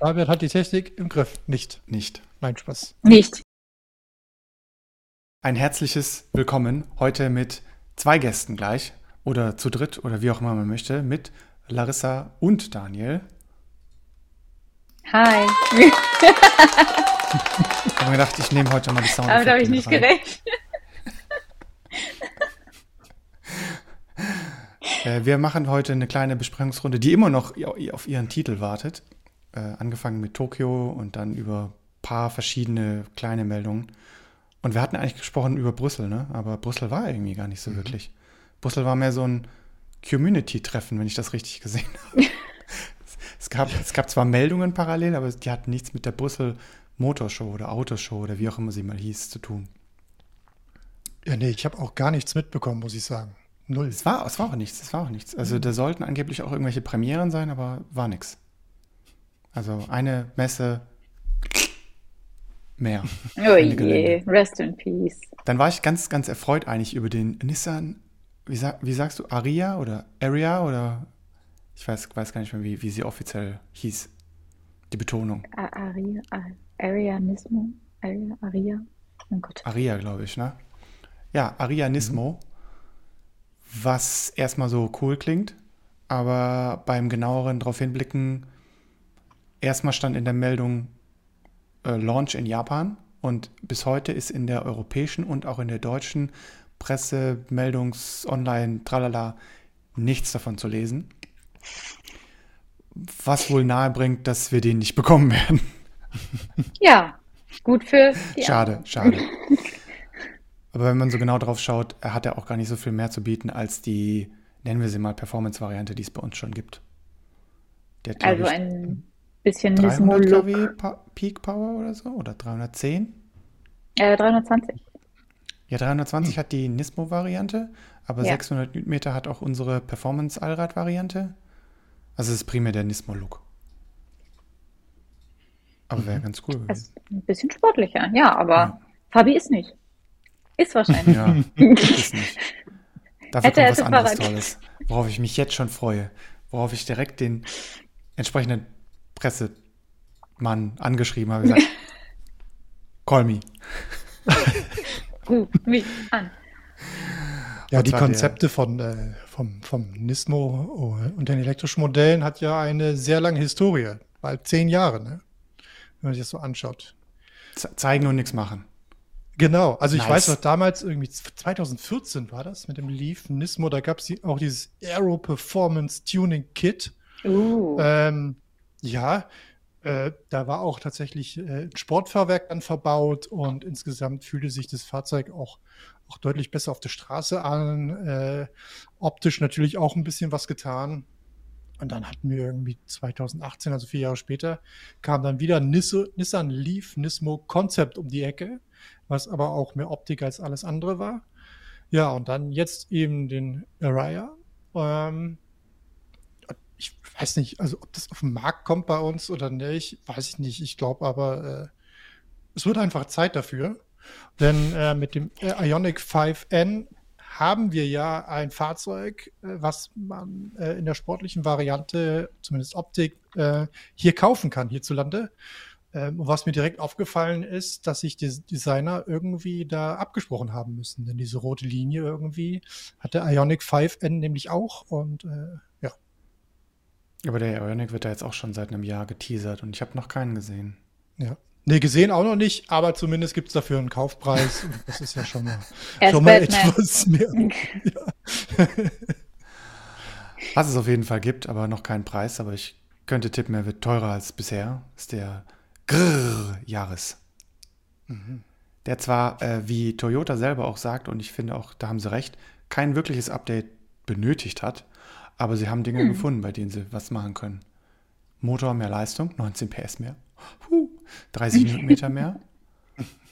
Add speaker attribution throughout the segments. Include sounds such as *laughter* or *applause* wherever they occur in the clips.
Speaker 1: David hat die Technik im Griff. Nicht.
Speaker 2: Nicht.
Speaker 1: Nein, Spaß.
Speaker 3: Nicht.
Speaker 2: Ein herzliches Willkommen heute mit zwei Gästen gleich oder zu dritt oder wie auch immer man möchte, mit Larissa und Daniel.
Speaker 3: Hi.
Speaker 2: Ich habe mir gedacht, ich nehme heute mal die Sound.
Speaker 3: Damit habe ich nicht gerechnet.
Speaker 2: Äh, wir machen heute eine kleine Besprechungsrunde, die immer noch auf ihren Titel wartet. Äh, angefangen mit Tokio und dann über ein paar verschiedene kleine Meldungen. Und wir hatten eigentlich gesprochen über Brüssel, ne? Aber Brüssel war irgendwie gar nicht so mhm. wirklich. Brüssel war mehr so ein Community-Treffen, wenn ich das richtig gesehen habe. *laughs* es, gab, es gab zwar Meldungen parallel, aber die hatten nichts mit der Brüssel Motorshow oder Autoshow oder wie auch immer sie mal hieß zu tun.
Speaker 1: Ja, nee, ich habe auch gar nichts mitbekommen, muss ich sagen.
Speaker 2: Null. Es war, es war auch nichts, es war auch nichts. Also da sollten angeblich auch irgendwelche Premieren sein, aber war nichts. Also eine Messe mehr. *laughs*
Speaker 3: Oh je, rest in peace.
Speaker 2: Dann war ich ganz, ganz erfreut eigentlich über den Nissan, wie, sag, wie sagst du, Aria oder Area oder ich weiß, weiß gar nicht mehr, wie, wie sie offiziell hieß. Die Betonung.
Speaker 3: Aria, Aria Nismo, Aria, Aria.
Speaker 2: Oh Gott. Aria, glaube ich, ne? Ja, Aria Nismo. Mhm was erstmal so cool klingt, aber beim genaueren darauf hinblicken, erstmal stand in der Meldung äh, Launch in Japan und bis heute ist in der europäischen und auch in der deutschen Presse, Meldungs-, Online, tralala, nichts davon zu lesen. Was wohl nahe bringt, dass wir den nicht bekommen *laughs* werden.
Speaker 3: Ja, gut für
Speaker 2: die Schade, schade. *laughs* Aber wenn man so genau drauf schaut, hat er auch gar nicht so viel mehr zu bieten als die, nennen wir sie mal, Performance-Variante, die es bei uns schon gibt.
Speaker 3: Also ein bisschen
Speaker 2: 300 kW Peak Power oder so? Oder 310?
Speaker 3: Äh, 320.
Speaker 2: Ja, 320 hm. hat die Nismo-Variante, aber ja. 600 Newtonmeter hat auch unsere Performance-Allrad-Variante. Also es ist primär der Nismo-Look. Aber wäre mhm. ganz cool.
Speaker 3: Ist ein bisschen sportlicher, ja, aber ja. Fabi ist nicht. Ist wahrscheinlich. Ja, ist
Speaker 2: nicht. Dafür Hätte kommt was anderes Tolles, worauf ich mich jetzt schon freue. Worauf ich direkt den entsprechenden Pressemann angeschrieben habe. Gesagt, *laughs* call me. *laughs*
Speaker 3: Ruf mich an.
Speaker 1: Ja, die Konzepte von, äh, vom, vom Nismo und den elektrischen Modellen hat ja eine sehr lange Historie. Bald zehn Jahre, ne? wenn man sich das so anschaut.
Speaker 2: Zeigen und nichts machen.
Speaker 1: Genau, also ich nice. weiß noch, damals irgendwie 2014 war das mit dem Leaf Nismo, da gab es auch dieses Aero Performance Tuning Kit. Uh. Ähm, ja, äh, da war auch tatsächlich äh, ein Sportfahrwerk dann verbaut und insgesamt fühlte sich das Fahrzeug auch, auch deutlich besser auf der Straße an. Äh, optisch natürlich auch ein bisschen was getan. Und dann hatten wir irgendwie 2018, also vier Jahre später, kam dann wieder Nissan Leaf Nismo Concept um die Ecke was aber auch mehr Optik als alles andere war. Ja, und dann jetzt eben den Araya. Ähm, ich weiß nicht, also ob das auf den Markt kommt bei uns oder nicht, weiß ich nicht. Ich glaube aber, äh, es wird einfach Zeit dafür. Denn äh, mit dem Ionic 5N haben wir ja ein Fahrzeug, äh, was man äh, in der sportlichen Variante, zumindest Optik, äh, hier kaufen kann, hierzulande. Ähm, was mir direkt aufgefallen ist, dass sich die Designer irgendwie da abgesprochen haben müssen. Denn diese rote Linie irgendwie hat der Ionic 5N nämlich auch und äh.
Speaker 2: Aber der Ionic wird da jetzt auch schon seit einem Jahr geteasert und ich habe noch keinen gesehen.
Speaker 1: Ja. Nee, gesehen auch noch nicht, aber zumindest gibt es dafür einen Kaufpreis. und das ist ja schon mal, *laughs* schon mal etwas mehr. *laughs* ja.
Speaker 2: Was es auf jeden Fall gibt, aber noch keinen Preis. Aber ich könnte tippen, er wird teurer als bisher. Ist der Grrr Jahres. Mhm. Der zwar, äh, wie Toyota selber auch sagt, und ich finde auch, da haben sie recht, kein wirkliches Update benötigt hat, aber sie haben Dinge mhm. gefunden, bei denen sie was machen können. Motor mehr Leistung, 19 PS mehr, huh, 30 *laughs* Newtonmeter mehr.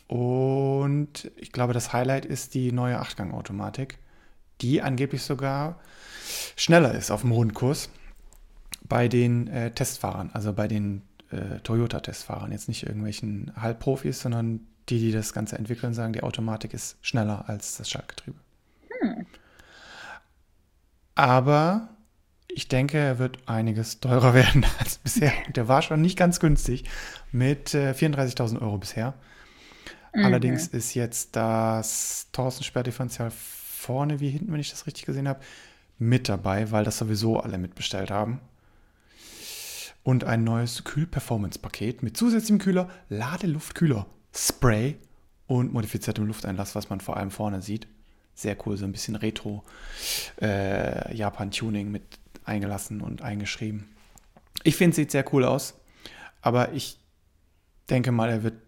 Speaker 2: Und ich glaube, das Highlight ist die neue Achtgang-Automatik, die angeblich sogar schneller ist auf dem Rundkurs bei den äh, Testfahrern, also bei den äh, Toyota-Testfahrern, jetzt nicht irgendwelchen Halbprofis, sondern die, die das Ganze entwickeln, sagen, die Automatik ist schneller als das Schaltgetriebe. Hm. Aber ich denke, er wird einiges teurer *laughs* werden als bisher. Der war schon nicht ganz günstig mit äh, 34.000 Euro bisher. Mhm. Allerdings ist jetzt das Torsen-Sperrdifferential vorne wie hinten, wenn ich das richtig gesehen habe, mit dabei, weil das sowieso alle mitbestellt haben. Und ein neues Kühl-Performance-Paket mit zusätzlichem Kühler, Ladeluftkühler, Spray und modifiziertem Lufteinlass, was man vor allem vorne sieht. Sehr cool, so ein bisschen Retro äh, mit eingelassen und eingeschrieben. Ich finde, es sieht sehr cool aus, aber ich denke mal, er wird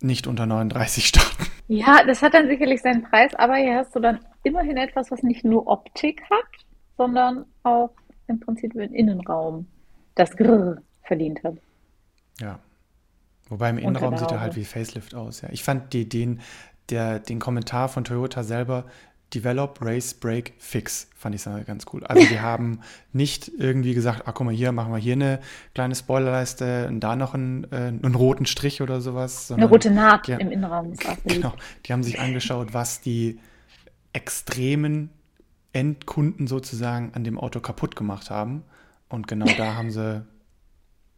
Speaker 2: nicht unter 39 starten.
Speaker 3: Ja, das hat dann sicherlich seinen Preis, aber hier hast du dann immerhin etwas, was nicht nur Optik hat, sondern auch im Prinzip den Innenraum das Grrr verdient hat.
Speaker 2: Ja. Wobei im Innenraum sieht er halt wie Facelift aus. Ja. Ich fand die, den, der, den Kommentar von Toyota selber Develop, Race, Break, Fix. Fand ich ganz cool. Also *laughs* die haben nicht irgendwie gesagt, ah, guck mal, hier machen wir hier eine kleine Spoilerleiste und da noch einen, äh, einen roten Strich oder sowas.
Speaker 3: Eine rote Naht die, im Innenraum.
Speaker 2: Genau. Die haben sich angeschaut, was die extremen Endkunden sozusagen an dem Auto kaputt gemacht haben. Und genau da haben sie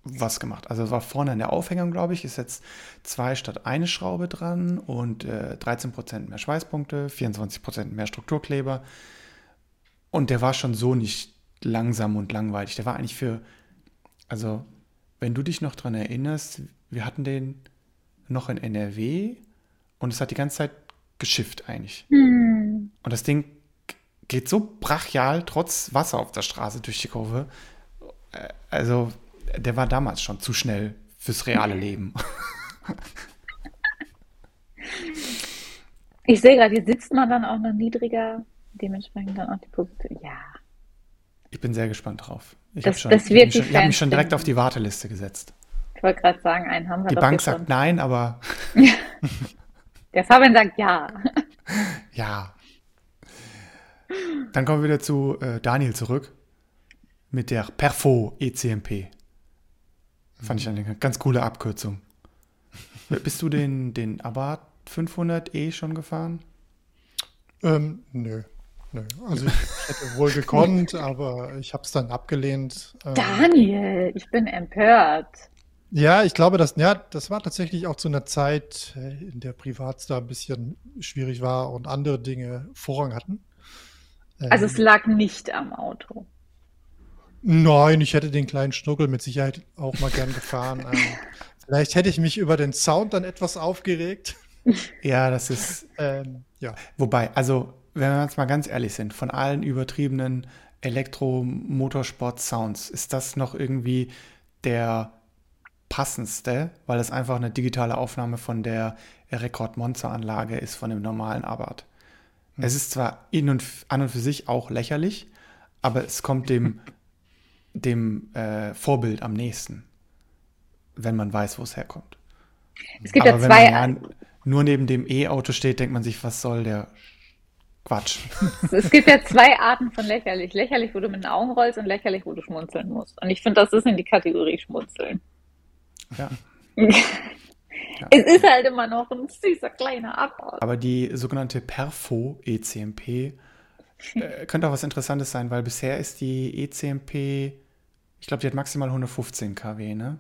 Speaker 2: was gemacht. Also war vorne in der Aufhängung, glaube ich, ist jetzt zwei statt eine Schraube dran und äh, 13% mehr Schweißpunkte, 24% mehr Strukturkleber. Und der war schon so nicht langsam und langweilig. Der war eigentlich für, also wenn du dich noch dran erinnerst, wir hatten den noch in NRW und es hat die ganze Zeit geschifft eigentlich. Hm. Und das Ding geht so brachial trotz Wasser auf der Straße durch die Kurve. Äh, also der war damals schon zu schnell fürs reale Leben. *laughs*
Speaker 3: Ich sehe gerade, hier sitzt man dann auch noch niedriger, dementsprechend dann auch die Position. Ja.
Speaker 2: Ich bin sehr gespannt drauf. Ich
Speaker 3: habe
Speaker 2: schon,
Speaker 3: das
Speaker 2: ich hab mich schon direkt auf die Warteliste gesetzt.
Speaker 3: Ich wollte gerade sagen, einen haben wir
Speaker 2: Die Bank sagt schon. nein, aber. *laughs*
Speaker 3: Der Fabian sagt ja. *laughs*
Speaker 2: Ja. Dann kommen wir wieder zu äh, Daniel zurück mit der Perfo ECMP. Fand ich eine ganz coole Abkürzung. *laughs* Bist du den, den Abarth 500e schon gefahren?
Speaker 1: Ähm, nö. nö. Also ich hätte wohl gekonnt, *laughs* aber ich habe es dann abgelehnt.
Speaker 3: Ähm, Daniel, ich bin empört.
Speaker 1: Ja, ich glaube, dass, ja, das war tatsächlich auch zu einer Zeit, äh, in der Privatstar ein bisschen schwierig war und andere Dinge Vorrang hatten.
Speaker 3: Also es ähm, lag nicht am Auto.
Speaker 1: Nein, ich hätte den kleinen Schnuckel mit Sicherheit auch mal gern gefahren. ähm, *laughs* vielleicht hätte ich mich über den Sound dann etwas aufgeregt. *laughs*
Speaker 2: Ja, das ist. Ähm, ja. Wobei, also, wenn wir jetzt mal ganz ehrlich sind, von allen übertriebenen Elektro-Motorsport-Sounds ist das noch irgendwie der passendste, weil es einfach eine digitale Aufnahme von der Rekord Monster Anlage ist von dem normalen Abarth. Hm. Es ist zwar in und an und für sich auch lächerlich, aber es kommt dem *laughs* dem äh, Vorbild am nächsten, wenn man weiß, wo es herkommt.
Speaker 3: Es gibt Aber ja zwei.
Speaker 2: Wenn man ja nur neben dem E-Auto steht, denkt man sich, was soll der Quatsch. *laughs*
Speaker 3: Es gibt ja zwei Arten von lächerlich. Lächerlich, wo du mit den Augen rollst und lächerlich, wo du schmunzeln musst. Und ich finde, das ist in die Kategorie schmunzeln.
Speaker 2: Ja. *laughs*
Speaker 3: Es ist halt immer noch ein süßer kleiner Abort.
Speaker 2: Aber die sogenannte Perfo ECMP äh, könnte auch was Interessantes sein, weil bisher ist die ECMP ich glaube, die hat maximal 115 kW, ne?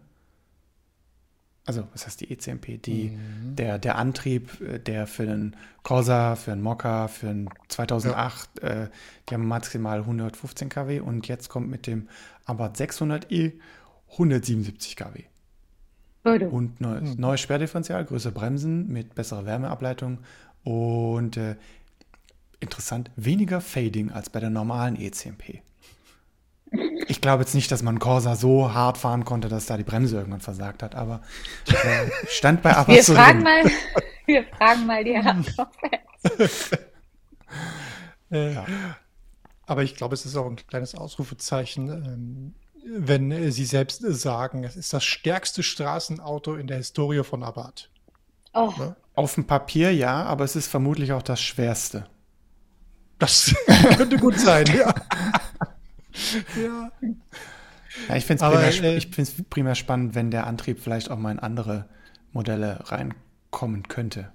Speaker 2: Also, was heißt die ECMP? Die, mhm. der, der Antrieb, äh, der für einen Corsa, für einen Mokka, für einen 2008, ja. äh, die haben maximal 115 kW und jetzt kommt mit dem Abarth 600e 177 kW. Leute. Und neues, mhm. neues Sperrdifferential, größere Bremsen mit besserer Wärmeableitung und äh, interessant, weniger Fading als bei der normalen ECMP. Ich glaube jetzt nicht, dass man Corsa so hart fahren konnte, dass da die Bremse irgendwann versagt hat, aber äh, stand bei
Speaker 3: aber wir so fragen mal, Wir fragen mal die Hardcore-Fans. *laughs*
Speaker 1: ja. Aber ich glaube, es ist auch ein kleines Ausrufezeichen, ähm, wenn Sie selbst sagen, es ist das stärkste Straßenauto in der Historie von Abarth.
Speaker 2: Oh. Ne? Auf dem Papier ja, aber es ist vermutlich auch das schwerste.
Speaker 1: Das *laughs* könnte gut sein, ja *laughs* *laughs*
Speaker 2: ja. ja. Ich finde es primär, äh, primär spannend, wenn der Antrieb vielleicht auch mal in andere Modelle reinkommen könnte.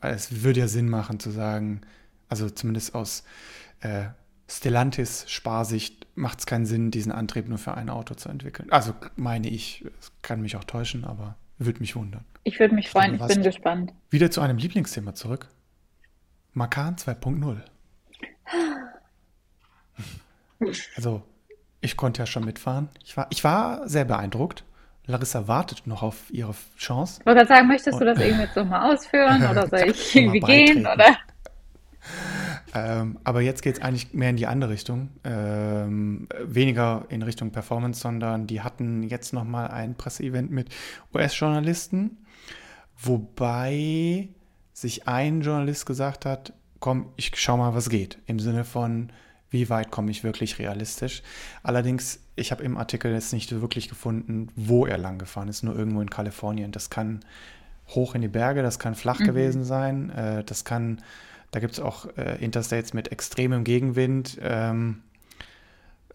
Speaker 2: Weil es würde ja Sinn machen zu sagen, also zumindest aus äh, Stellantis-Sparsicht macht es keinen Sinn, diesen Antrieb nur für ein Auto zu entwickeln. Also meine ich, es kann mich auch täuschen, aber würde mich wundern.
Speaker 3: Ich würde mich freuen, ich bin gespannt.
Speaker 2: Wieder zu einem Lieblingsthema zurück. Makan 2.0. *laughs* Also, ich konnte ja schon mitfahren. Ich war, ich war sehr beeindruckt. Larissa wartet noch auf ihre Chance.
Speaker 3: Ich wollte gerade sagen, möchtest du das irgendwie jetzt nochmal ausführen oder *laughs* soll ich irgendwie gehen? Oder?
Speaker 2: Ähm, aber jetzt geht es eigentlich mehr in die andere Richtung. Ähm, weniger in Richtung Performance, sondern die hatten jetzt nochmal ein Presseevent mit US-Journalisten, wobei sich ein Journalist gesagt hat, komm, ich schau mal, was geht. Im Sinne von, wie weit komme ich wirklich realistisch. Allerdings, ich habe im Artikel jetzt nicht wirklich gefunden, wo er lang gefahren ist, nur irgendwo in Kalifornien. Das kann hoch in die Berge, das kann flach mhm. gewesen sein, äh, das kann, da gibt es auch äh, Interstates mit extremem Gegenwind, ähm,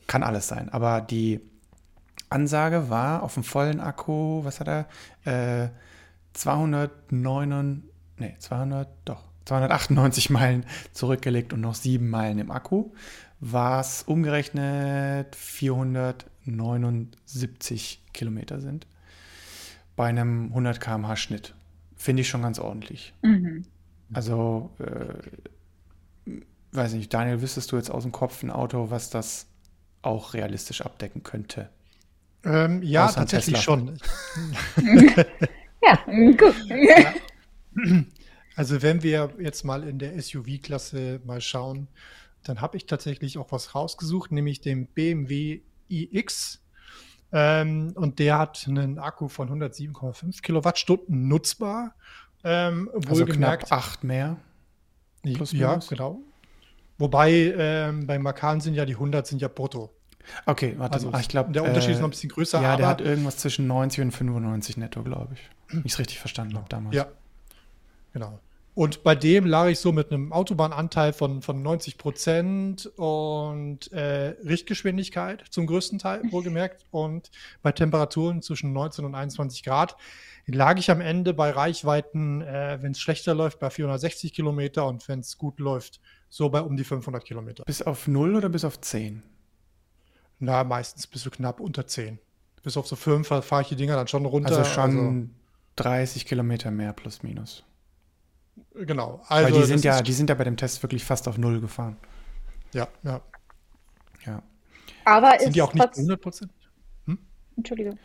Speaker 2: kann alles sein. Aber die Ansage war auf dem vollen Akku, was hat er? Äh, 209, nee, 200, doch, 298 Meilen zurückgelegt und noch 7 Meilen im Akku, was umgerechnet 479 Kilometer sind. Bei einem 100 km/h Schnitt. Finde ich schon ganz ordentlich. Mhm. Also, äh, weiß nicht, Daniel, wüsstest du jetzt aus dem Kopf ein Auto, was das auch realistisch abdecken könnte?
Speaker 1: Ähm, ja, Außer tatsächlich schon. *laughs* *laughs*
Speaker 3: ja, gut. Ja. *laughs*
Speaker 1: Also wenn wir jetzt mal in der SUV-Klasse mal schauen, dann habe ich tatsächlich auch was rausgesucht, nämlich den BMW iX. Ähm, und der hat einen Akku von 107,5 Kilowattstunden nutzbar.
Speaker 2: Ähm, also knapp acht mehr.
Speaker 1: Plus ja, minus. genau. Wobei ähm, bei Makan sind ja die 100 sind ja brutto.
Speaker 2: Okay, warte
Speaker 1: also, mal. Ich glaube, der Unterschied äh, ist noch ein bisschen größer.
Speaker 2: Ja, der hat irgendwas zwischen 90 und 95 netto, glaube ich. Wenn ich es richtig verstanden habe damals.
Speaker 1: Ja, Genau. Und bei dem lag ich so mit einem Autobahnanteil von, von 90 Prozent und äh, Richtgeschwindigkeit zum größten Teil, *laughs* wohlgemerkt. Und bei Temperaturen zwischen 19 und 21 Grad lag ich am Ende bei Reichweiten, äh, wenn es schlechter läuft, bei 460 Kilometer und wenn es gut läuft, so bei um die 500 Kilometer.
Speaker 2: Bis auf 0 oder bis auf 10?
Speaker 1: Na, meistens bis so knapp unter 10. Bis auf so 5 fahre ich die Dinger dann schon runter.
Speaker 2: Also schon also, 30 Kilometer mehr plus minus.
Speaker 1: Genau.
Speaker 2: Also Weil die sind ja, die sind ja bei dem Test wirklich fast auf Null gefahren.
Speaker 1: Ja, ja.
Speaker 2: Ja.
Speaker 3: Aber
Speaker 1: sind die auch nicht 100 Prozent?
Speaker 3: Hm? Entschuldigung.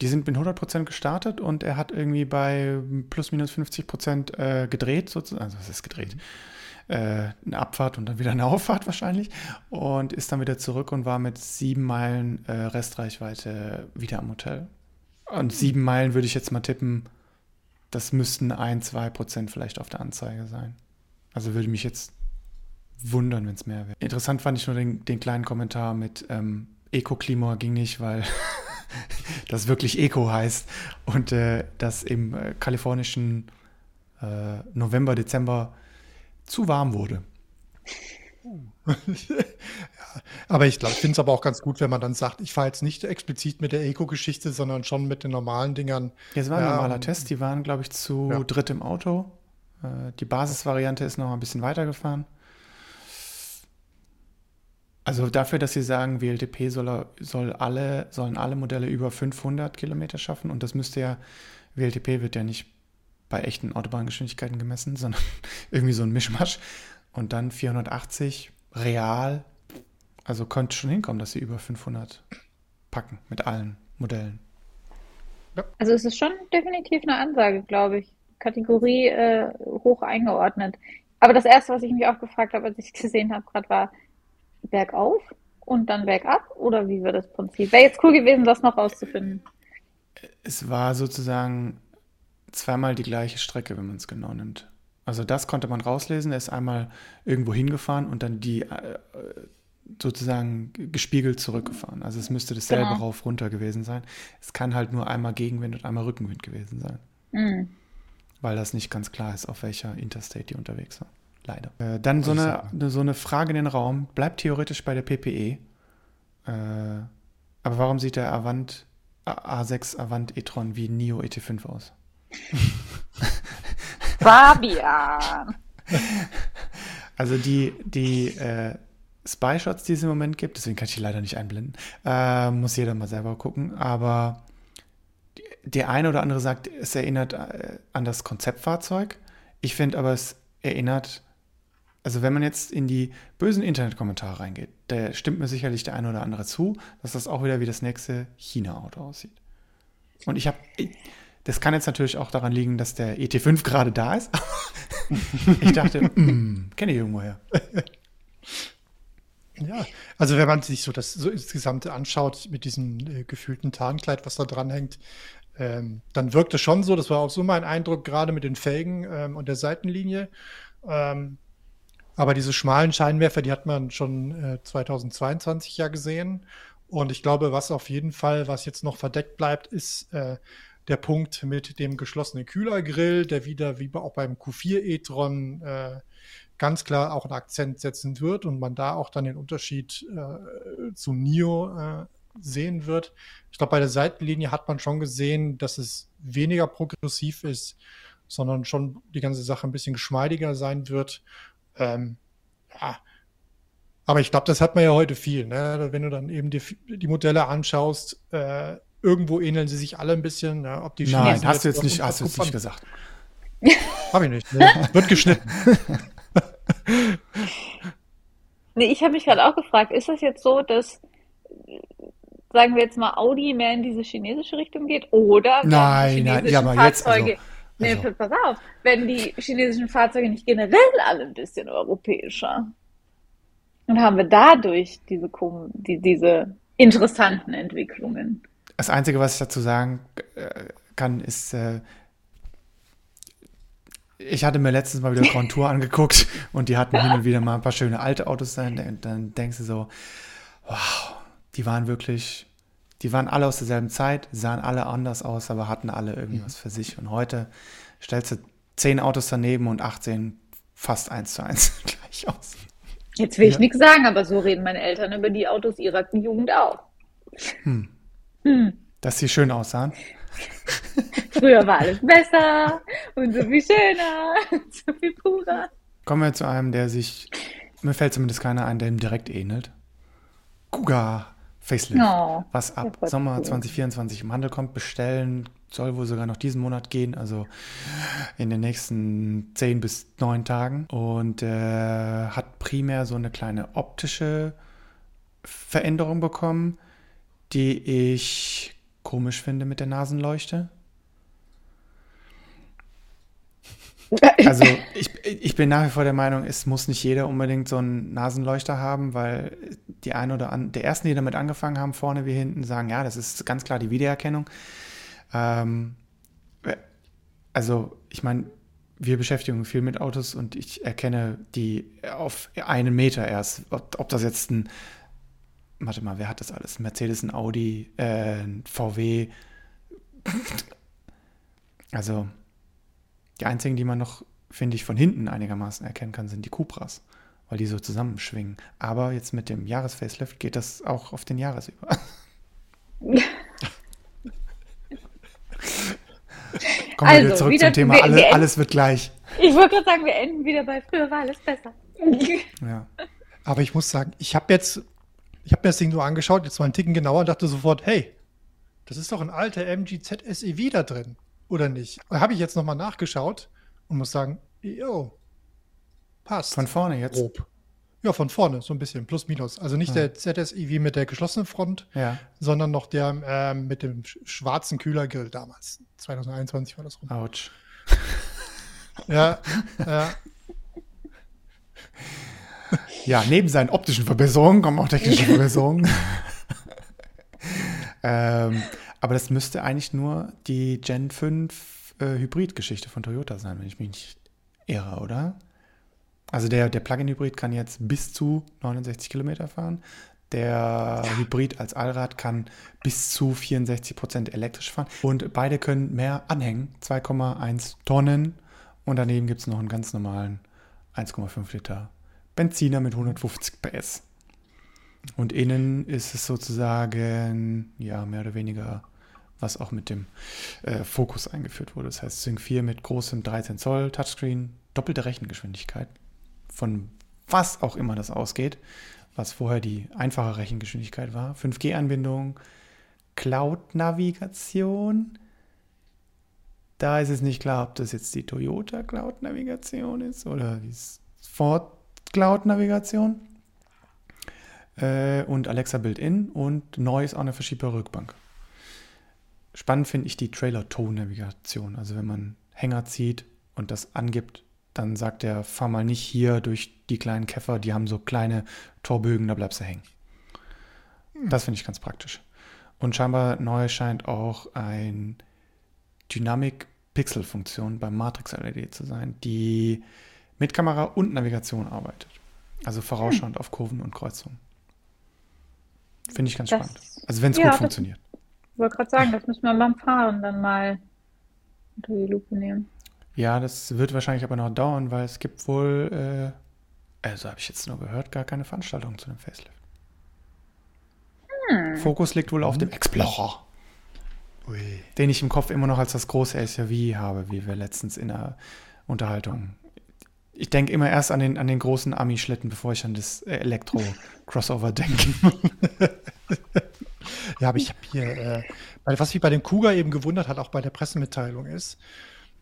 Speaker 2: Die sind mit 100 Prozent gestartet und er hat irgendwie bei plus minus 50 Prozent äh, gedreht, sozusagen. Also, was ist gedreht? Mhm. Äh, eine Abfahrt und dann wieder eine *laughs* Auffahrt wahrscheinlich. Und ist dann wieder zurück und war mit sieben Meilen äh, Restreichweite wieder am Hotel. Und sieben Meilen würde ich jetzt mal tippen, das müssten ein, zwei Prozent vielleicht auf der Anzeige sein. Also würde mich jetzt wundern, wenn es mehr wäre. Interessant fand ich nur den, den kleinen Kommentar mit ähm, Eco-Klima ging nicht, weil *laughs* das wirklich Eco heißt und äh, das im äh, kalifornischen äh, November, Dezember zu warm wurde. *laughs* *laughs*
Speaker 1: aber ich glaube, ich finde es aber auch ganz gut, wenn man dann sagt, ich fahre jetzt nicht explizit mit der Eco-Geschichte, sondern schon mit den normalen Dingern.
Speaker 2: Es war ein ja, normaler Test, die waren, glaube ich, zu ja. dritt im Auto. Äh, die Basisvariante ist noch ein bisschen weitergefahren. Also dafür, dass sie sagen, WLTP soll, soll alle, sollen alle Modelle über 500 Kilometer schaffen und das müsste ja, WLTP wird ja nicht bei echten Autobahngeschwindigkeiten gemessen, sondern *laughs* irgendwie so ein Mischmasch. Und dann 480 real. Also könnte schon hinkommen, dass sie über 500 packen mit allen Modellen.
Speaker 3: Ja. Also es ist schon definitiv eine Ansage, glaube ich. Kategorie äh, hoch eingeordnet. Aber das Erste, was ich mich auch gefragt habe, als ich *laughs* gesehen habe, gerade war bergauf und dann bergab oder wie wird das Prinzip? Wäre jetzt cool gewesen, das noch rauszufinden.
Speaker 2: Es war sozusagen zweimal die gleiche Strecke, wenn man es genau nimmt. Also das konnte man rauslesen. Er ist einmal irgendwo hingefahren und dann die äh, sozusagen gespiegelt zurückgefahren. Also es müsste dasselbe genau. rauf runter gewesen sein. Es kann halt nur einmal Gegenwind und einmal Rückenwind gewesen sein. Mhm. Weil das nicht ganz klar ist, auf welcher Interstate die unterwegs war. Leider. Äh, dann so eine, so eine Frage in den Raum. Bleibt theoretisch bei der PPE. Äh, aber warum sieht der Avant A6 Avant e-tron wie Nio ET5 aus? *laughs*
Speaker 3: Fabian.
Speaker 2: Also die, die äh, Spy-Shots, die es im Moment gibt. Deswegen kann ich die leider nicht einblenden. Äh, muss jeder mal selber gucken. Aber der eine oder andere sagt, es erinnert äh, an das Konzeptfahrzeug. Ich finde aber, es erinnert, also wenn man jetzt in die bösen Internetkommentare reingeht, da stimmt mir sicherlich der eine oder andere zu, dass das auch wieder wie das nächste China-Auto aussieht. Und ich habe, das kann jetzt natürlich auch daran liegen, dass der ET5 gerade da ist. *laughs* ich dachte, mm, kenne ich irgendwoher.
Speaker 1: Ja, also wenn man sich so das so insgesamt anschaut mit diesem äh, gefühlten Tarnkleid, was da dran hängt, ähm, dann wirkt es schon so, das war auch so mein Eindruck, gerade mit den Felgen ähm, und der Seitenlinie. Ähm, aber diese schmalen Scheinwerfer, die hat man schon äh, 2022 ja gesehen. Und ich glaube, was auf jeden Fall, was jetzt noch verdeckt bleibt, ist äh, der Punkt mit dem geschlossenen Kühlergrill, der wieder wie auch beim Q4 e-tron äh, ganz klar auch einen Akzent setzen wird und man da auch dann den Unterschied äh, zu NIO äh, sehen wird. Ich glaube, bei der Seitenlinie hat man schon gesehen, dass es weniger progressiv ist, sondern schon die ganze Sache ein bisschen geschmeidiger sein wird. Ähm, ja. Aber ich glaube, das hat man ja heute viel. Ne? Wenn du dann eben die, die Modelle anschaust, äh, irgendwo ähneln sie sich alle ein bisschen. Ja? Ob die
Speaker 2: Nein, hast du jetzt nicht, hast du jetzt nicht gesagt.
Speaker 1: Habe ich nicht. Ne? Wird geschnitten. *laughs*
Speaker 3: nee, ich habe mich gerade auch gefragt, ist das jetzt so, dass sagen wir jetzt mal, Audi mehr in diese chinesische Richtung geht oder
Speaker 2: nein, nein, ja, aber Fahrzeuge, jetzt,
Speaker 3: also, nee, pass auf, wenn die chinesischen Fahrzeuge nicht generell alle ein bisschen europäischer und haben wir dadurch diese, die, diese interessanten Entwicklungen.
Speaker 2: Das Einzige, was ich dazu sagen äh, kann, ist, äh, ich hatte mir letztens mal wieder *laughs* Tour angeguckt und die hatten hin und wieder mal ein paar schöne alte Autos dann, und dann denkst du so, wow, die waren wirklich, die waren alle aus derselben Zeit, sahen alle anders aus, aber hatten alle irgendwas mhm. für sich. Und heute stellst du zehn Autos daneben und 18 fast eins zu eins *laughs* gleich aus.
Speaker 3: Jetzt will ich ja. nichts sagen, aber so reden meine Eltern über die Autos ihrer Jugend auch.
Speaker 2: Hm. Hm. Dass sie schön aussahen.
Speaker 3: Früher war alles besser und so viel schöner, *laughs* so viel purer.
Speaker 2: Kommen wir zu einem, der sich, mir fällt zumindest keiner ein, der ihm direkt ähnelt. Kuga. Facelift, oh, was ab Sommer cool. 2024 im Handel kommt, bestellen, soll wohl sogar noch diesen Monat gehen, also in den nächsten 10 bis 9 Tagen. Und äh, hat primär so eine kleine optische Veränderung bekommen, die ich komisch finde mit der Nasenleuchte. Also ich, ich bin nach wie vor der Meinung, es muss nicht jeder unbedingt so einen Nasenleuchter haben, weil die ein oder an, der ersten, die damit angefangen haben, vorne wie hinten, sagen, ja, das ist ganz klar die Wiedererkennung. Ähm, also ich meine, wir beschäftigen viel mit Autos und ich erkenne die auf einen Meter erst, ob, ob das jetzt ein, warte mal, wer hat das alles? Mercedes, ein Audi, äh, ein VW. *laughs* Also die einzigen, die man noch, finde ich, von hinten einigermaßen erkennen kann, sind die Cupras, weil die so zusammenschwingen. Aber jetzt mit dem Jahresfacelift geht das auch auf den Jahres über. *laughs* Kommen also, wir wieder zurück wieder, zum Thema, wir, alle, wir alles wird gleich.
Speaker 3: Ich wollte gerade sagen, wir enden wieder bei früher war alles besser.
Speaker 1: ja. Aber ich muss sagen, ich habe jetzt, ich habe mir das Ding so angeschaut, jetzt mal einen Ticken genauer und dachte sofort, hey, das ist doch ein alter MG ZSEV da drin oder nicht? Habe ich jetzt nochmal nachgeschaut und muss sagen, jo, passt.
Speaker 2: Von vorne jetzt?
Speaker 1: Grob. Ja, von vorne, so ein bisschen, plus minus. Also nicht ja. der ZSI mit der geschlossenen Front,
Speaker 2: ja.
Speaker 1: sondern noch der äh, mit dem schwarzen Kühlergrill damals. 2021 war das
Speaker 2: rum. Autsch.
Speaker 1: ja, *laughs* ja.
Speaker 2: Ja, neben seinen optischen Verbesserungen kommen auch technische *laughs* Verbesserungen. *laughs* ähm, aber das müsste eigentlich nur die Gen 5 äh, Hybrid-Geschichte von Toyota sein, wenn ich mich nicht irre, oder? Also der, der Plug-in-Hybrid kann jetzt bis zu 69 Kilometer fahren. Der ja. Hybrid als Allrad kann bis zu 64 Prozent elektrisch fahren. Und beide können mehr anhängen, 2,1 Tonnen. Und daneben gibt es noch einen ganz normalen 1,5 Liter Benziner mit 150 PS. Und innen ist es sozusagen, ja, mehr oder weniger, was auch mit dem äh, Fokus eingeführt wurde. Das heißt, Sync 4 mit großem 13 Zoll Touchscreen, doppelte Rechengeschwindigkeit von was auch immer das ausgeht, was vorher die einfache Rechengeschwindigkeit war. 5G-Anbindung, Cloud-Navigation. Da ist es nicht klar, ob das jetzt die Toyota Cloud-Navigation ist oder die Ford Cloud-Navigation. Äh, und Alexa Built-In und neu ist auch eine verschiebbare Rückbank. Spannend finde ich die Trailer-Tow-Navigation. Also wenn man Hänger zieht und das angibt, dann sagt er, fahr mal nicht hier durch die kleinen Käfer, die haben so kleine Torbögen, da bleibst du hängen. Hm. Das finde ich ganz praktisch. Und scheinbar neu scheint auch ein Dynamic Pixel Funktion beim Matrix LED zu sein, die mit Kamera und Navigation arbeitet. Also vorausschauend hm. auf Kurven und Kreuzungen. Finde ich ganz das, spannend. Also wenn es ja, gut funktioniert.
Speaker 3: Ich wollte gerade sagen, das müssen wir beim Fahren dann mal unter die Lupe nehmen.
Speaker 2: Ja, das wird wahrscheinlich aber noch dauern, weil es gibt wohl, äh, also habe ich jetzt nur gehört, gar keine Veranstaltung zu dem Facelift. Hm. Fokus liegt wohl auf hm. dem Explorer. Ui. Den ich im Kopf immer noch als das große SUV habe, wie wir letztens in der Unterhaltung. Ich denke immer erst an den, an den großen Ami-Schlitten, bevor ich an das Elektro-Crossover *laughs* denke.
Speaker 1: ja, aber ich habe hier, äh, was mich bei dem Kuga eben gewundert hat, auch bei der Pressemitteilung ist,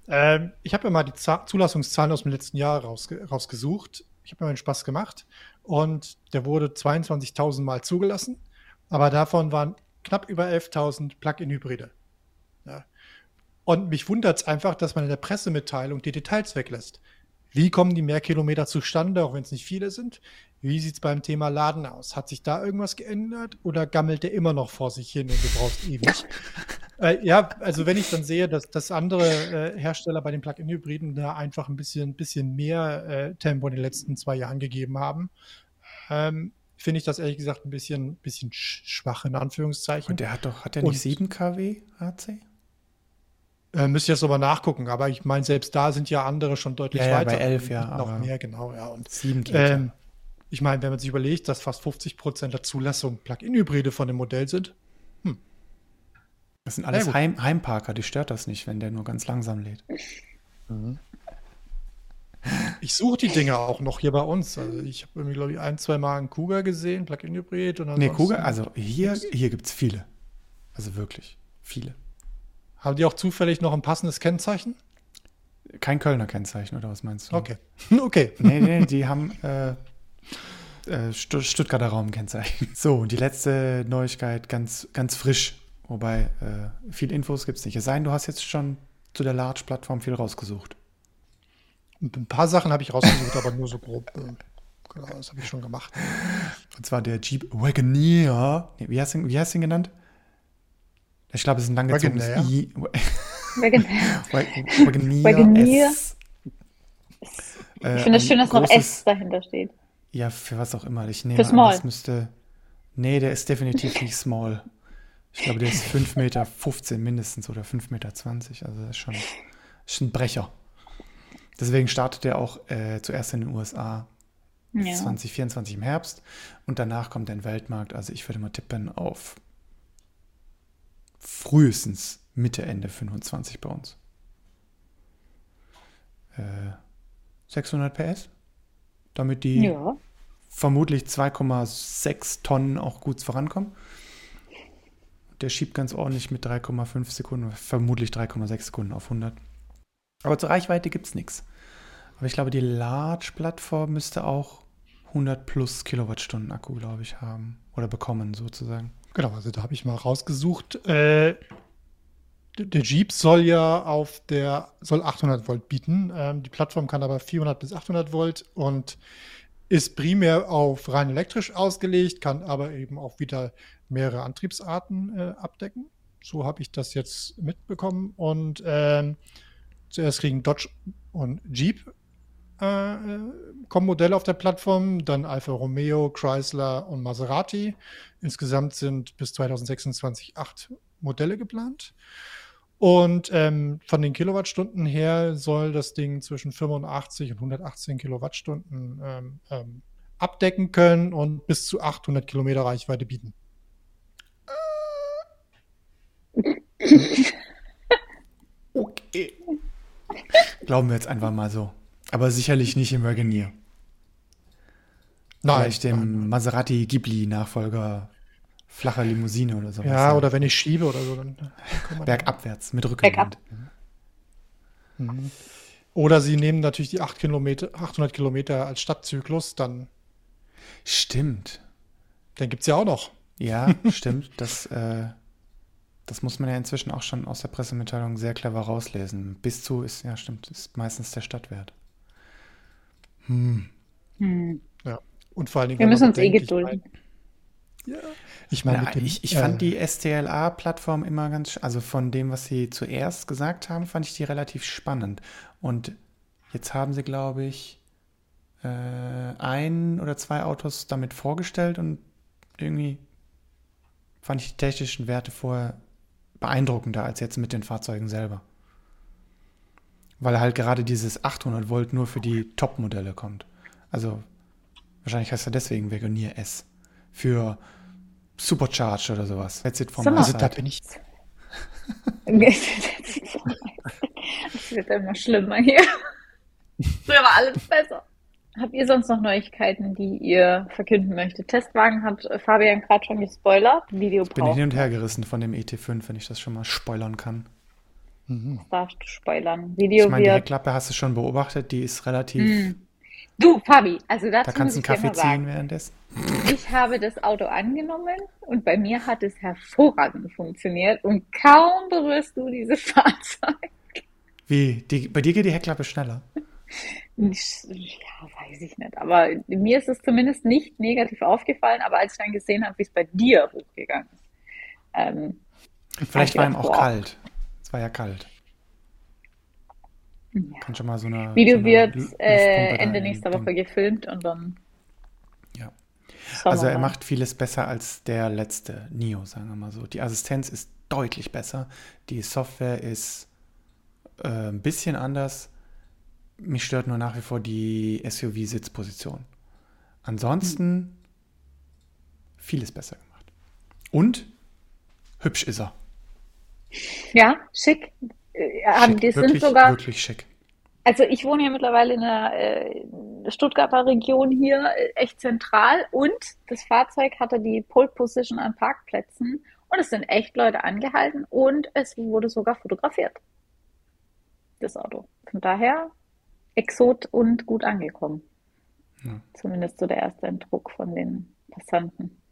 Speaker 1: äh, ich habe mal die Z Zulassungszahlen aus dem letzten Jahr rausge rausgesucht. Ich habe mir einen Spaß gemacht und der wurde 22.000 Mal zugelassen, aber davon waren knapp über 11.000 Plug-in-Hybride. Ja. Und mich wundert es einfach, dass man in der Pressemitteilung die Details weglässt. Wie kommen die Mehrkilometer zustande, auch wenn es nicht viele sind? Wie sieht es beim Thema Laden aus? Hat sich da irgendwas geändert oder gammelt der immer noch vor sich hin und du brauchst ewig? *laughs* äh, ja, also wenn ich dann sehe, dass, dass andere äh, Hersteller bei den Plug-in-Hybriden da einfach ein bisschen, bisschen mehr äh, Tempo in den letzten zwei Jahren gegeben haben, ähm, finde ich das ehrlich gesagt ein bisschen, bisschen schwach in Anführungszeichen.
Speaker 2: Und der hat doch, hat der nicht und, 7 kW AC?
Speaker 1: Äh, müsste ich jetzt nochmal nachgucken, aber ich meine, selbst da sind ja andere schon deutlich ja, ja, weiter.
Speaker 2: Bei 11, ja.
Speaker 1: Noch mehr, genau, ja. Und
Speaker 2: 7 geht.
Speaker 1: Ähm, ich meine, wenn man sich überlegt, dass fast 50 Prozent der Zulassung Plug-in-Hybride von dem Modell sind. Hm.
Speaker 2: Das sind alles Heim Heimparker, die stört das nicht, wenn der nur ganz langsam lädt.
Speaker 1: Mhm. Ich suche die Dinger auch noch hier bei uns. Also ich habe irgendwie, glaube ich, ein, zwei Mal einen Kuga gesehen, Plug-in-Hybrid.
Speaker 2: Nee, Kuga, also hier, hier gibt es viele. Also wirklich viele.
Speaker 1: Haben die auch zufällig noch ein passendes Kennzeichen?
Speaker 2: Kein Kölner Kennzeichen, oder was meinst du?
Speaker 1: Okay. *laughs* okay.
Speaker 2: Nee, nee, die haben äh, äh, Stuttgarter Raumkennzeichen. So, und die letzte Neuigkeit ganz, ganz frisch. Wobei, äh, viel Infos gibt es nicht. Es sei denn, du hast jetzt schon zu der Large-Plattform viel rausgesucht.
Speaker 1: Ein paar Sachen habe ich rausgesucht, aber nur so grob. Äh, genau, das habe ich schon gemacht.
Speaker 2: Und zwar der Jeep Wagoneer. Nee, wie, hast du, wie hast du ihn genannt? Ich glaube, es ist ein langgezogenes I.
Speaker 3: Wagoneer. *laughs* Wagoneer. Ich finde es schön, dass noch S dahinter steht.
Speaker 2: Ja, für was auch immer. Ich nehme für small. an, das müsste. Nee, der ist definitiv nicht small. Ich glaube, der ist 5,15 Meter mindestens oder 5,20 Meter. Also das ist schon ist ein Brecher. Deswegen startet er auch äh, zuerst in den USA ja. 2024 im Herbst und danach kommt er in den Weltmarkt. Also ich würde mal tippen auf frühestens Mitte, Ende 25 bei uns. Äh, 600 PS, damit die ja. vermutlich 2,6 Tonnen auch gut vorankommen. Der schiebt ganz ordentlich mit 3,5 Sekunden, vermutlich 3,6 Sekunden auf 100. Aber zur Reichweite gibt es nichts. Aber ich glaube, die Large-Plattform müsste auch 100 plus Kilowattstunden Akku, glaube ich, haben. Oder bekommen, sozusagen.
Speaker 1: Genau, also da habe ich mal rausgesucht. Äh, der Jeep soll ja auf der, soll 800 Volt bieten. Ähm, die Plattform kann aber 400 bis 800 Volt und ist primär auf rein elektrisch ausgelegt, kann aber eben auch wieder mehrere Antriebsarten äh, abdecken. So habe ich das jetzt mitbekommen. Und ähm, zuerst kriegen Dodge und Jeep äh, äh, kommen Modelle auf der Plattform, dann Alfa Romeo, Chrysler und Maserati. Insgesamt sind bis 2026 acht Modelle geplant. Und ähm, von den Kilowattstunden her soll das Ding zwischen 85 und 118 Kilowattstunden ähm, ähm, abdecken können und bis zu 800 Kilometer Reichweite bieten. *laughs*
Speaker 2: okay. Glauben wir jetzt einfach mal so. Aber sicherlich nicht im Wagoneer. Nein, Vielleicht dem Maserati Ghibli-Nachfolger flache Limousine oder sowas.
Speaker 1: Ja, oder wenn ich schiebe oder so, dann.
Speaker 2: Bergabwärts mit Rückenwind.
Speaker 1: Mhm. Oder sie nehmen natürlich die 8 Kilometer, 800 Kilometer als Stadtzyklus, dann.
Speaker 2: Stimmt.
Speaker 1: Den gibt es ja auch noch.
Speaker 2: Ja, stimmt. *laughs* Das, äh, das muss man ja inzwischen auch schon aus der Pressemitteilung sehr clever rauslesen. Bis zu ist, ja, stimmt, ist meistens der Stadtwert.
Speaker 1: Hm. hm. Ja. Und vor allen Dingen.
Speaker 3: Wir müssen uns eh gedulden.
Speaker 2: Ja. Ich meine, ja, ich, ich fand äh, die STLA-Plattform immer ganz, also von dem, was sie zuerst gesagt haben, fand ich die relativ spannend. Und jetzt haben sie, glaube ich, äh, ein oder zwei Autos damit vorgestellt und irgendwie fand ich die technischen Werte vorher beeindruckender als jetzt mit den Fahrzeugen selber. Weil halt gerade dieses 800 Volt nur für die Top-Modelle kommt. Also wahrscheinlich heißt er deswegen Veganier S. Für Supercharged oder sowas.
Speaker 1: That's it from also da bin ich. *laughs*
Speaker 3: Es wird immer schlimmer hier. Früher war alles besser. Habt ihr sonst noch Neuigkeiten, die ihr verkünden möchtet? Testwagen hat Fabian gerade schon gespoilert. Video
Speaker 2: ich bin hin und her gerissen von dem ET5, wenn ich das schon mal spoilern kann.
Speaker 3: Mhm. Das darfst du spoilern. Video
Speaker 2: ich meine, die Heckklappe hast du schon beobachtet, die ist relativ. Mhm.
Speaker 3: Du, Fabi, also dazu
Speaker 2: Da kannst du einen Kaffee ziehen währenddessen.
Speaker 3: Ich habe das Auto angenommen und bei mir hat es hervorragend funktioniert und kaum berührst du dieses *laughs* Fahrzeug.
Speaker 2: Wie? Die, bei dir geht die Heckklappe schneller?
Speaker 3: Ja, weiß ich nicht. Aber mir ist es zumindest nicht negativ aufgefallen, aber als ich dann gesehen habe, wie es bei dir hochgegangen ist. Ähm,
Speaker 2: Vielleicht war ihm auch boah. kalt. Es war ja kalt. Ja. Kann schon mal so eine.
Speaker 3: Video so wird äh, Ende nächster Woche gefilmt und dann.
Speaker 2: Ja. Also er macht vieles besser als der letzte Nio, sagen wir mal so. Die Assistenz ist deutlich besser. Die Software ist äh, ein bisschen anders. Mich stört nur nach wie vor die SUV-Sitzposition. Ansonsten hm. vieles besser gemacht. Und hübsch ist er.
Speaker 3: Ja, schick.
Speaker 2: Äh, schick. Die sind wirklich, sogar. Wirklich schick.
Speaker 3: Also ich wohne ja mittlerweile in der äh, Stuttgarter Region hier, äh, echt zentral und das Fahrzeug hatte die Pole Position an Parkplätzen und es sind echt Leute angehalten und es wurde sogar fotografiert. Das Auto. Von daher Exot und gut angekommen. Ja. Zumindest so der erste Eindruck von den Passanten.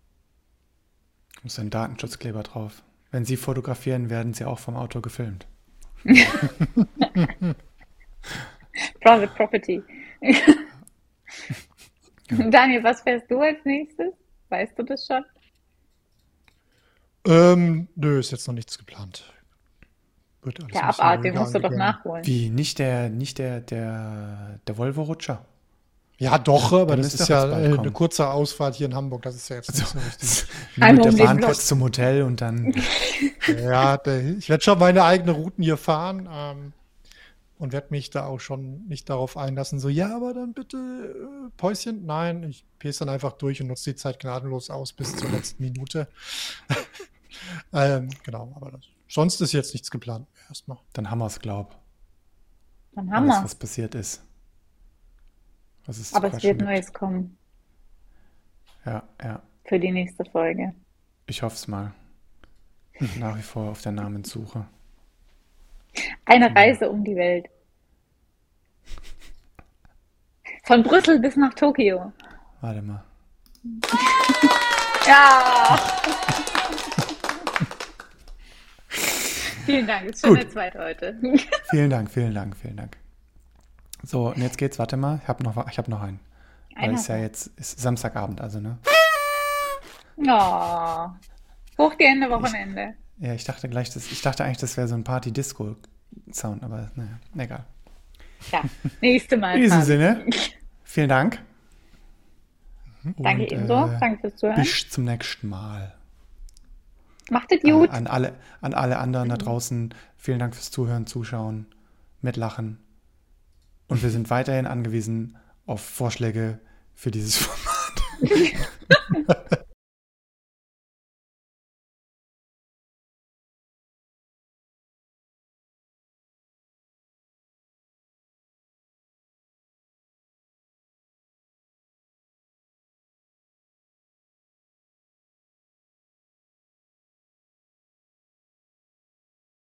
Speaker 2: Muss ein Datenschutzkleber drauf. Wenn Sie fotografieren, werden Sie auch vom Auto gefilmt. *laughs*
Speaker 3: Private Property. Daniel, was fährst du als nächstes? Weißt du das schon?
Speaker 1: Ähm, nö, ist jetzt noch nichts geplant.
Speaker 3: der Abart, den musst du doch nachholen.
Speaker 2: Wie, nicht der, nicht der, der, der Volvo-Rutscher?
Speaker 1: Ja, doch, aber das ist ja äh, eine kurze Ausfahrt hier in Hamburg. Das ist ja jetzt nicht so richtig. *laughs*
Speaker 2: Mit der Bahn kurz zum Hotel und dann. *laughs*
Speaker 1: ja, ich werde schon meine eigenen Routen hier fahren ähm, und werde mich da auch schon nicht darauf einlassen. So, ja, aber dann bitte äh, Päuschen. Nein, ich pace dann einfach durch und nutze die Zeit gnadenlos aus bis zur letzten Minute. *laughs* ähm, genau, aber das, sonst ist jetzt nichts geplant erstmal.
Speaker 2: Dann haben wir es, glaub.
Speaker 3: Dann haben wir
Speaker 2: was passiert ist.
Speaker 3: Aber es wird gibt. Neues kommen.
Speaker 2: Ja, ja.
Speaker 3: Für die nächste Folge.
Speaker 2: Ich hoffe es mal. *laughs* Nach wie vor auf der Namenssuche.
Speaker 3: Eine Reise um die Welt. Von Brüssel bis nach Tokio.
Speaker 2: Warte mal.
Speaker 3: ja. *laughs* vielen Dank. Ist schon der zweite heute.
Speaker 2: vielen Dank, vielen Dank, vielen Dank. So, und jetzt geht's, warte mal, ich habe noch, hab noch einen. Weil es ja jetzt ist Samstagabend, also, ne?
Speaker 3: Oh, hoch die Ende Wochenende.
Speaker 2: Ich, ja, ich dachte gleich, das, ich dachte eigentlich, das wäre so ein Party-Disco-Sound, aber naja, egal.
Speaker 3: Ja, nächste Mal.
Speaker 2: In diesem Sinne, vielen Dank. *laughs*
Speaker 3: Danke ebenso, äh, danke fürs Zuhören.
Speaker 2: Bis zum nächsten Mal.
Speaker 3: Macht es gut. Äh,
Speaker 2: an, alle, an alle anderen da draußen, vielen Dank fürs Zuhören, Zuschauen, Mitlachen. Und wir sind weiterhin angewiesen auf Vorschläge für dieses Format. *laughs* *laughs*